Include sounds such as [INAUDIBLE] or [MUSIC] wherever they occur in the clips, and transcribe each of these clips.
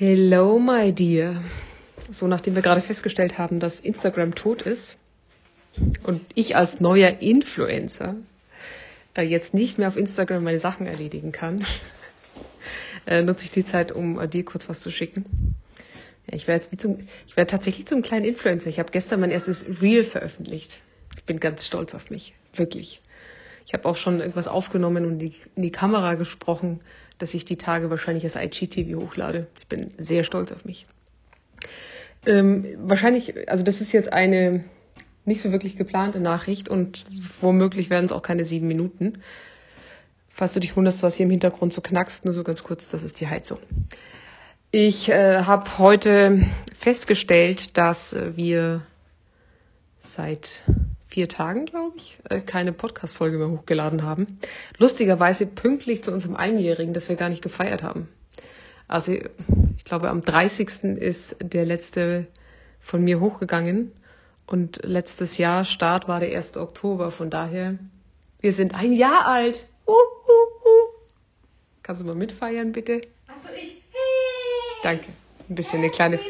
Hello, my dear. So, nachdem wir gerade festgestellt haben, dass Instagram tot ist und ich als neuer Influencer äh, jetzt nicht mehr auf Instagram meine Sachen erledigen kann, [LAUGHS] äh, nutze ich die Zeit, um äh, dir kurz was zu schicken. Ja, ich werde jetzt wie zum, ich werde tatsächlich zum kleinen Influencer. Ich habe gestern mein erstes Reel veröffentlicht. Ich bin ganz stolz auf mich, wirklich. Ich habe auch schon irgendwas aufgenommen und in die Kamera gesprochen, dass ich die Tage wahrscheinlich als IGTV hochlade. Ich bin sehr stolz auf mich. Ähm, wahrscheinlich, also das ist jetzt eine nicht so wirklich geplante Nachricht und womöglich werden es auch keine sieben Minuten. Falls du dich wunderst, was hier im Hintergrund so knackst, nur so ganz kurz, das ist die Heizung. Ich äh, habe heute festgestellt, dass wir seit vier Tagen, glaube ich, äh, keine Podcast-Folge mehr hochgeladen haben. Lustigerweise pünktlich zu unserem Einjährigen, das wir gar nicht gefeiert haben. Also ich glaube, am 30. ist der letzte von mir hochgegangen und letztes Jahr Start war der 1. Oktober. Von daher, wir sind ein Jahr alt. Uh, uh, uh. Kannst du mal mitfeiern, bitte? Achso, ich. Hey! Danke. Ein bisschen eine kleine.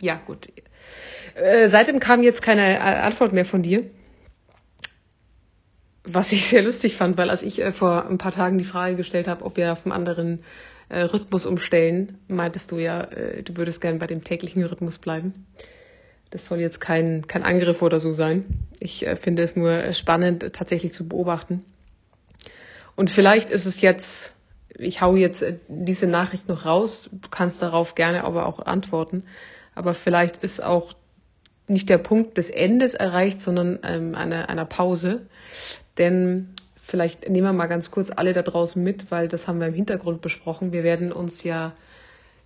Ja, gut. Äh, seitdem kam jetzt keine äh, Antwort mehr von dir. Was ich [LAUGHS] sehr lustig fand, weil als ich äh, vor ein paar Tagen die Frage gestellt habe, ob wir auf einen anderen äh, Rhythmus umstellen, meintest du ja, äh, du würdest gern bei dem täglichen Rhythmus bleiben. Das soll jetzt kein, kein Angriff oder so sein. Ich finde es nur spannend, tatsächlich zu beobachten. Und vielleicht ist es jetzt, ich hau jetzt diese Nachricht noch raus, du kannst darauf gerne aber auch antworten. Aber vielleicht ist auch nicht der Punkt des Endes erreicht, sondern ähm, einer, einer Pause. Denn vielleicht nehmen wir mal ganz kurz alle da draußen mit, weil das haben wir im Hintergrund besprochen. Wir werden uns ja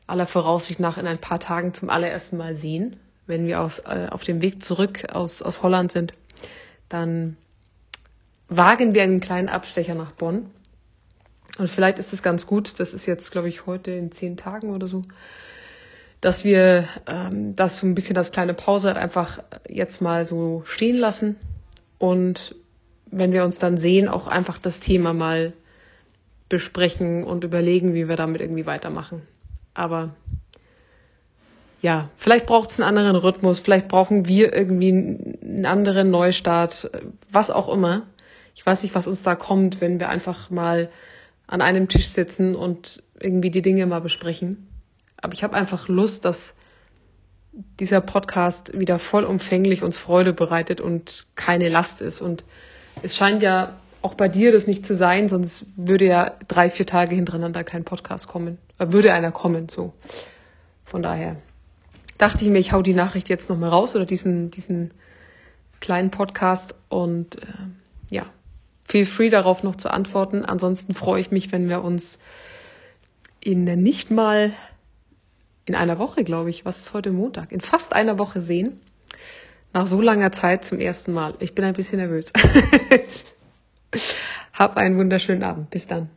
aller Voraussicht nach in ein paar Tagen zum allerersten Mal sehen. Wenn wir aus, äh, auf dem Weg zurück aus, aus Holland sind, dann wagen wir einen kleinen Abstecher nach Bonn. Und vielleicht ist es ganz gut, das ist jetzt, glaube ich, heute in zehn Tagen oder so, dass wir ähm, das so ein bisschen als kleine Pause einfach jetzt mal so stehen lassen und wenn wir uns dann sehen, auch einfach das Thema mal besprechen und überlegen, wie wir damit irgendwie weitermachen. Aber ja, vielleicht braucht es einen anderen Rhythmus, vielleicht brauchen wir irgendwie einen anderen Neustart, was auch immer. Ich weiß nicht, was uns da kommt, wenn wir einfach mal an einem Tisch sitzen und irgendwie die Dinge mal besprechen. Aber ich habe einfach Lust, dass dieser Podcast wieder vollumfänglich uns Freude bereitet und keine Last ist. Und es scheint ja auch bei dir das nicht zu sein, sonst würde ja drei, vier Tage hintereinander kein Podcast kommen. Äh, würde einer kommen, so. Von daher dachte ich mir, ich hau die Nachricht jetzt nochmal raus oder diesen, diesen kleinen Podcast und äh, ja, feel free darauf noch zu antworten. Ansonsten freue ich mich, wenn wir uns in nicht mal in einer Woche, glaube ich, was ist heute Montag, in fast einer Woche sehen. Nach so langer Zeit zum ersten Mal. Ich bin ein bisschen nervös. [LAUGHS] Hab einen wunderschönen Abend. Bis dann.